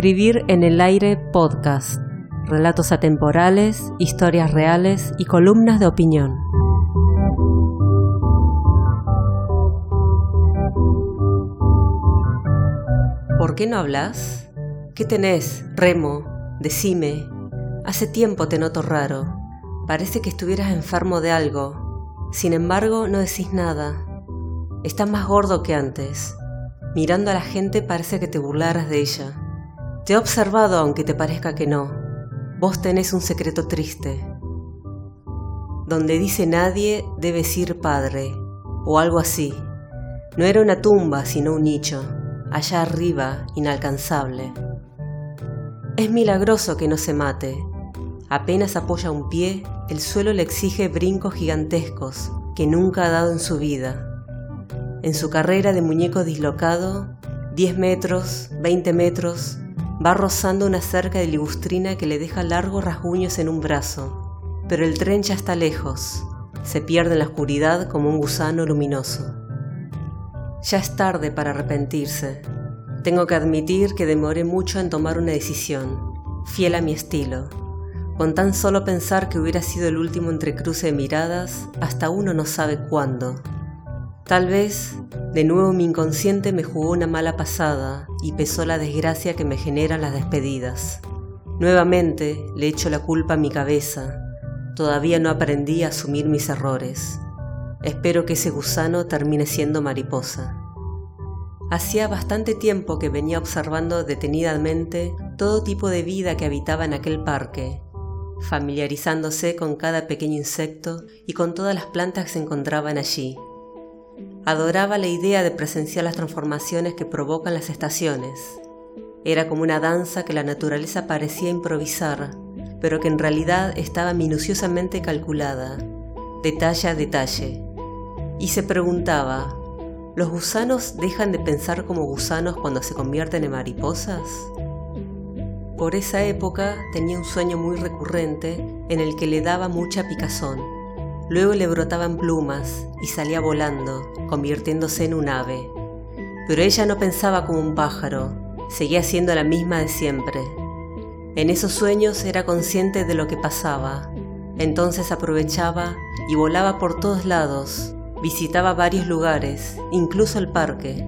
Escribir en el aire podcast. Relatos atemporales, historias reales y columnas de opinión. ¿Por qué no hablas? ¿Qué tenés, Remo? Decime. Hace tiempo te noto raro. Parece que estuvieras enfermo de algo. Sin embargo, no decís nada. Estás más gordo que antes. Mirando a la gente parece que te burlaras de ella. Te he observado aunque te parezca que no. Vos tenés un secreto triste. Donde dice nadie debes ir padre, o algo así. No era una tumba, sino un nicho, allá arriba, inalcanzable. Es milagroso que no se mate. Apenas apoya un pie, el suelo le exige brincos gigantescos que nunca ha dado en su vida. En su carrera de muñeco dislocado, 10 metros, 20 metros, Va rozando una cerca de libustrina que le deja largos rasguños en un brazo, pero el tren ya está lejos, se pierde en la oscuridad como un gusano luminoso. Ya es tarde para arrepentirse. Tengo que admitir que demoré mucho en tomar una decisión, fiel a mi estilo. Con tan solo pensar que hubiera sido el último entrecruce de miradas, hasta uno no sabe cuándo. Tal vez, de nuevo mi inconsciente me jugó una mala pasada y pesó la desgracia que me generan las despedidas. Nuevamente le echo la culpa a mi cabeza. Todavía no aprendí a asumir mis errores. Espero que ese gusano termine siendo mariposa. Hacía bastante tiempo que venía observando detenidamente todo tipo de vida que habitaba en aquel parque, familiarizándose con cada pequeño insecto y con todas las plantas que se encontraban allí. Adoraba la idea de presenciar las transformaciones que provocan las estaciones. Era como una danza que la naturaleza parecía improvisar, pero que en realidad estaba minuciosamente calculada, detalle a detalle. Y se preguntaba, ¿los gusanos dejan de pensar como gusanos cuando se convierten en mariposas? Por esa época tenía un sueño muy recurrente en el que le daba mucha picazón Luego le brotaban plumas y salía volando, convirtiéndose en un ave. Pero ella no pensaba como un pájaro, seguía siendo la misma de siempre. En esos sueños era consciente de lo que pasaba, entonces aprovechaba y volaba por todos lados, visitaba varios lugares, incluso el parque.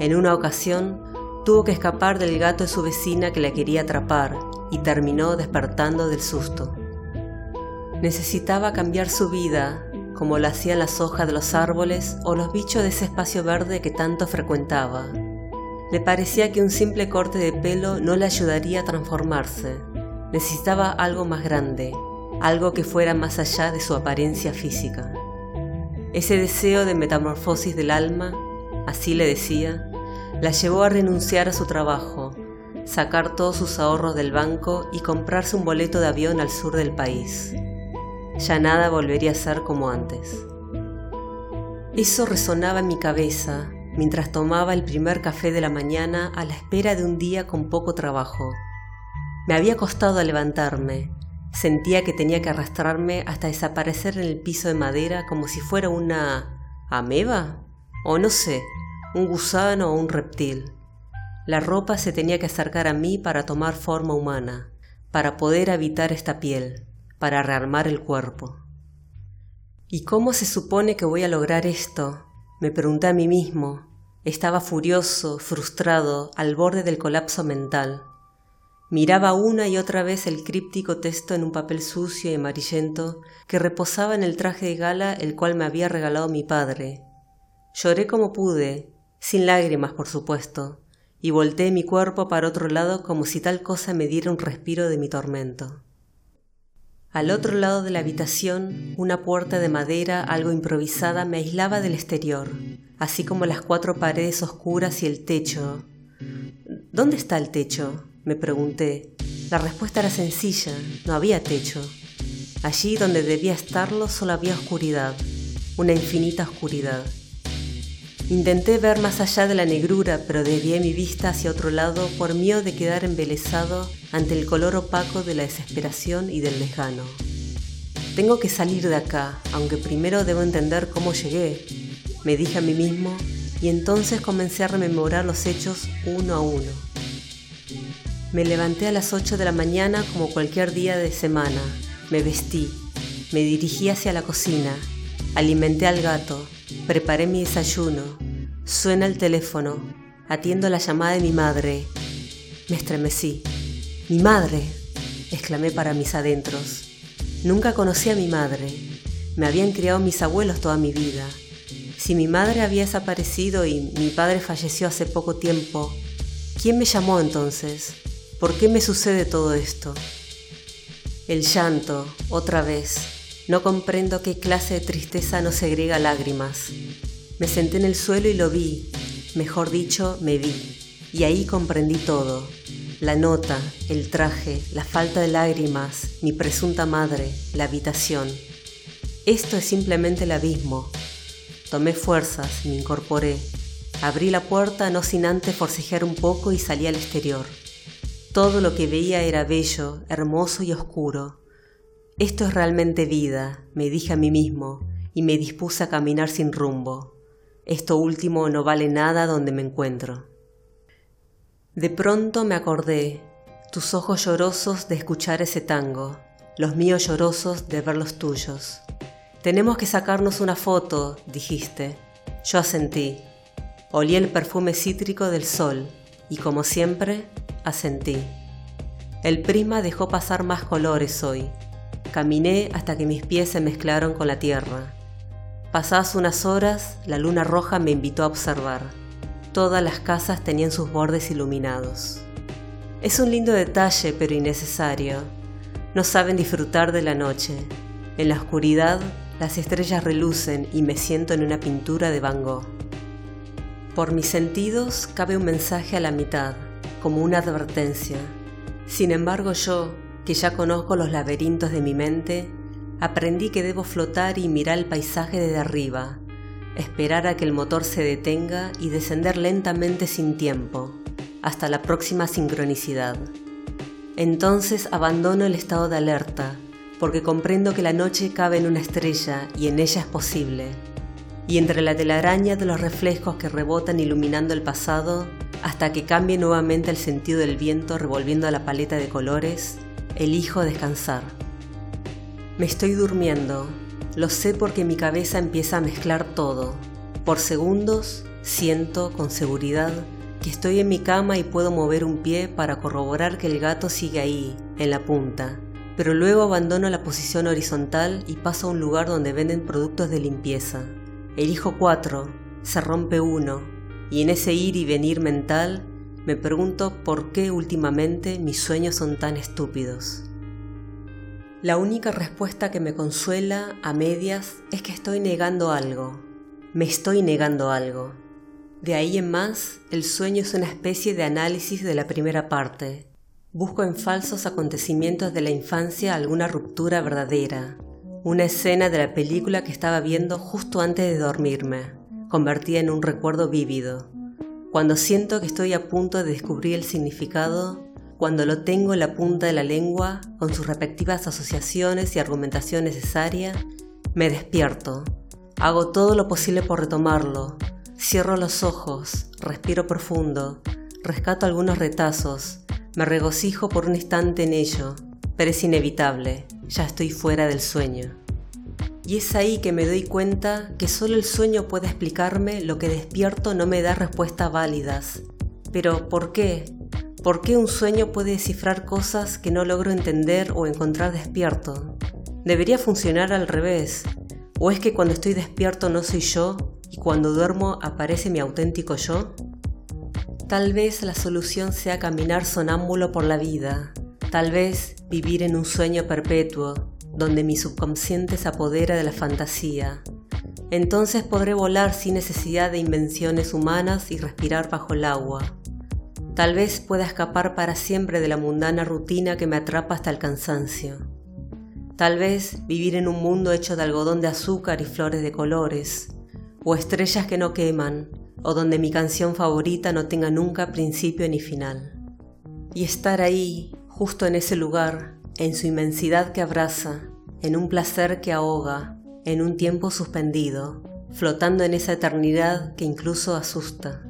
En una ocasión tuvo que escapar del gato de su vecina que la quería atrapar y terminó despertando del susto. Necesitaba cambiar su vida, como lo hacían las hojas de los árboles o los bichos de ese espacio verde que tanto frecuentaba. Le parecía que un simple corte de pelo no le ayudaría a transformarse. Necesitaba algo más grande, algo que fuera más allá de su apariencia física. Ese deseo de metamorfosis del alma, así le decía, la llevó a renunciar a su trabajo, sacar todos sus ahorros del banco y comprarse un boleto de avión al sur del país ya nada volvería a ser como antes. Eso resonaba en mi cabeza mientras tomaba el primer café de la mañana a la espera de un día con poco trabajo. Me había costado levantarme, sentía que tenía que arrastrarme hasta desaparecer en el piso de madera como si fuera una ameba o no sé, un gusano o un reptil. La ropa se tenía que acercar a mí para tomar forma humana, para poder habitar esta piel para rearmar el cuerpo. ¿Y cómo se supone que voy a lograr esto? Me pregunté a mí mismo. Estaba furioso, frustrado, al borde del colapso mental. Miraba una y otra vez el críptico texto en un papel sucio y amarillento que reposaba en el traje de gala el cual me había regalado mi padre. Lloré como pude, sin lágrimas por supuesto, y volteé mi cuerpo para otro lado como si tal cosa me diera un respiro de mi tormento. Al otro lado de la habitación, una puerta de madera algo improvisada me aislaba del exterior, así como las cuatro paredes oscuras y el techo. ¿Dónde está el techo? me pregunté. La respuesta era sencilla, no había techo. Allí donde debía estarlo solo había oscuridad, una infinita oscuridad. Intenté ver más allá de la negrura, pero desvié mi vista hacia otro lado por miedo de quedar embelesado ante el color opaco de la desesperación y del desgano. Tengo que salir de acá, aunque primero debo entender cómo llegué, me dije a mí mismo, y entonces comencé a rememorar los hechos uno a uno. Me levanté a las 8 de la mañana como cualquier día de semana. Me vestí. Me dirigí hacia la cocina. Alimenté al gato. Preparé mi desayuno. Suena el teléfono. Atiendo la llamada de mi madre. Me estremecí. ¡Mi madre! exclamé para mis adentros. Nunca conocí a mi madre. Me habían criado mis abuelos toda mi vida. Si mi madre había desaparecido y mi padre falleció hace poco tiempo, ¿quién me llamó entonces? ¿Por qué me sucede todo esto? El llanto, otra vez. No comprendo qué clase de tristeza no segrega lágrimas. Me senté en el suelo y lo vi, mejor dicho, me vi. Y ahí comprendí todo. La nota, el traje, la falta de lágrimas, mi presunta madre, la habitación. Esto es simplemente el abismo, Tomé fuerzas, me incorporé. Abrí la puerta no sin antes forcejear un poco y salí al exterior. Todo lo que veía era bello, hermoso y oscuro. Esto es realmente vida, me dije a mí mismo, y me dispuse a caminar sin rumbo. Esto último no vale nada donde me encuentro. De pronto me acordé, tus ojos llorosos de escuchar ese tango, los míos llorosos de ver los tuyos. Tenemos que sacarnos una foto, dijiste. Yo asentí. Olí el perfume cítrico del sol y como siempre, asentí. El prima dejó pasar más colores hoy. Caminé hasta que mis pies se mezclaron con la tierra. Pasadas unas horas, la luna roja me invitó a observar. Todas las casas tenían sus bordes iluminados. Es un lindo detalle, pero innecesario. No saben disfrutar de la noche. En la oscuridad las estrellas relucen y me siento en una pintura de Van Gogh. Por mis sentidos cabe un mensaje a la mitad, como una advertencia. Sin embargo yo, que ya conozco los laberintos de mi mente, aprendí que debo flotar y mirar el paisaje desde arriba, esperar a que el motor se detenga y descender lentamente sin tiempo, hasta la próxima sincronicidad. Entonces abandono el estado de alerta porque comprendo que la noche cabe en una estrella y en ella es posible. Y entre la telaraña de los reflejos que rebotan iluminando el pasado, hasta que cambie nuevamente el sentido del viento revolviendo la paleta de colores, elijo descansar. Me estoy durmiendo, lo sé porque mi cabeza empieza a mezclar todo. Por segundos siento con seguridad que estoy en mi cama y puedo mover un pie para corroborar que el gato sigue ahí, en la punta, pero luego abandono la posición horizontal y paso a un lugar donde venden productos de limpieza. Elijo cuatro, se rompe uno, y en ese ir y venir mental me pregunto por qué últimamente mis sueños son tan estúpidos. La única respuesta que me consuela a medias es que estoy negando algo. Me estoy negando algo. De ahí en más, el sueño es una especie de análisis de la primera parte, Busco en falsos acontecimientos de la infancia alguna ruptura verdadera, una escena de la película que estaba viendo justo antes de dormirme, convertida en un recuerdo vívido. Cuando siento que estoy a punto de descubrir el significado, cuando lo tengo en la punta de la lengua, con sus respectivas asociaciones y argumentación necesaria, me despierto. Hago todo lo posible por retomarlo. Cierro los ojos, respiro profundo, rescato algunos retazos, me regocijo por un instante en ello, pero es inevitable, ya estoy fuera del sueño. Y es ahí que me doy cuenta que solo el sueño puede explicarme lo que despierto no me da respuestas válidas. Pero ¿por qué? ¿Por qué un sueño puede descifrar cosas que no logro entender o encontrar despierto? Debería funcionar al revés. ¿O es que cuando estoy despierto no soy yo y cuando duermo aparece mi auténtico yo? Tal vez la solución sea caminar sonámbulo por la vida, tal vez vivir en un sueño perpetuo, donde mi subconsciente se apodera de la fantasía. Entonces podré volar sin necesidad de invenciones humanas y respirar bajo el agua. Tal vez pueda escapar para siempre de la mundana rutina que me atrapa hasta el cansancio. Tal vez vivir en un mundo hecho de algodón de azúcar y flores de colores, o estrellas que no queman, o donde mi canción favorita no tenga nunca principio ni final. Y estar ahí, justo en ese lugar, en su inmensidad que abraza, en un placer que ahoga, en un tiempo suspendido, flotando en esa eternidad que incluso asusta.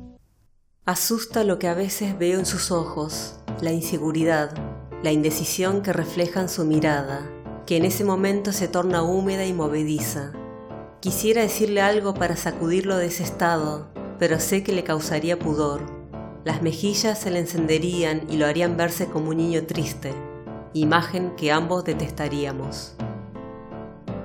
Asusta lo que a veces veo en sus ojos, la inseguridad, la indecisión que reflejan su mirada, que en ese momento se torna húmeda y movediza. Quisiera decirle algo para sacudirlo de ese estado, pero sé que le causaría pudor. Las mejillas se le encenderían y lo harían verse como un niño triste, imagen que ambos detestaríamos.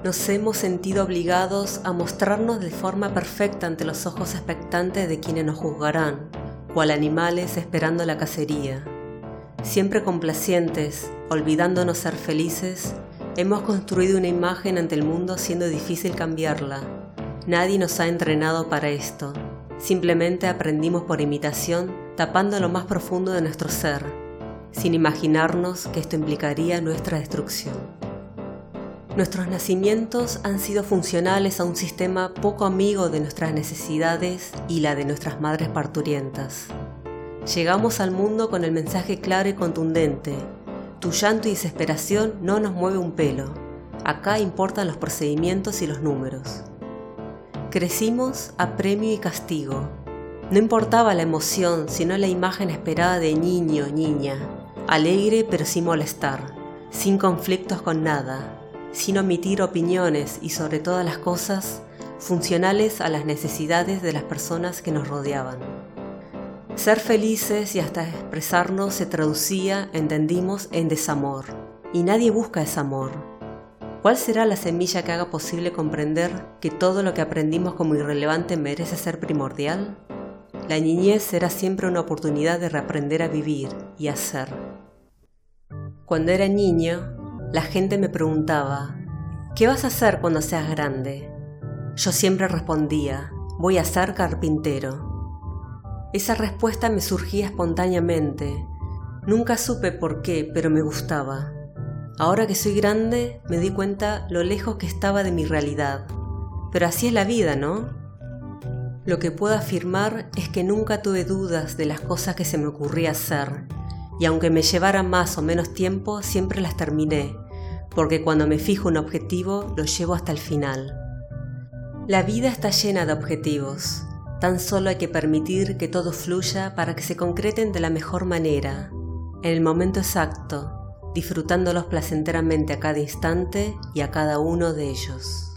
Nos hemos sentido obligados a mostrarnos de forma perfecta ante los ojos expectantes de quienes nos juzgarán, cual animales esperando la cacería. Siempre complacientes, olvidándonos ser felices, hemos construido una imagen ante el mundo siendo difícil cambiarla. Nadie nos ha entrenado para esto. Simplemente aprendimos por imitación, tapando lo más profundo de nuestro ser, sin imaginarnos que esto implicaría nuestra destrucción. Nuestros nacimientos han sido funcionales a un sistema poco amigo de nuestras necesidades y la de nuestras madres parturientas. Llegamos al mundo con el mensaje claro y contundente. Tu llanto y desesperación no nos mueve un pelo. Acá importan los procedimientos y los números. Crecimos a premio y castigo. No importaba la emoción, sino la imagen esperada de niño, niña, alegre pero sin molestar, sin conflictos con nada, sin omitir opiniones y sobre todas las cosas funcionales a las necesidades de las personas que nos rodeaban. Ser felices y hasta expresarnos se traducía, entendimos, en desamor. Y nadie busca ese amor. ¿Cuál será la semilla que haga posible comprender que todo lo que aprendimos como irrelevante merece ser primordial? La niñez será siempre una oportunidad de reaprender a vivir y a ser. Cuando era niño, la gente me preguntaba, ¿qué vas a hacer cuando seas grande? Yo siempre respondía, voy a ser carpintero. Esa respuesta me surgía espontáneamente. Nunca supe por qué, pero me gustaba. Ahora que soy grande, me di cuenta lo lejos que estaba de mi realidad. Pero así es la vida, ¿no? Lo que puedo afirmar es que nunca tuve dudas de las cosas que se me ocurría hacer, y aunque me llevara más o menos tiempo, siempre las terminé, porque cuando me fijo un objetivo, lo llevo hasta el final. La vida está llena de objetivos, Tan solo hay que permitir que todo fluya para que se concreten de la mejor manera, en el momento exacto, disfrutándolos placenteramente a cada instante y a cada uno de ellos.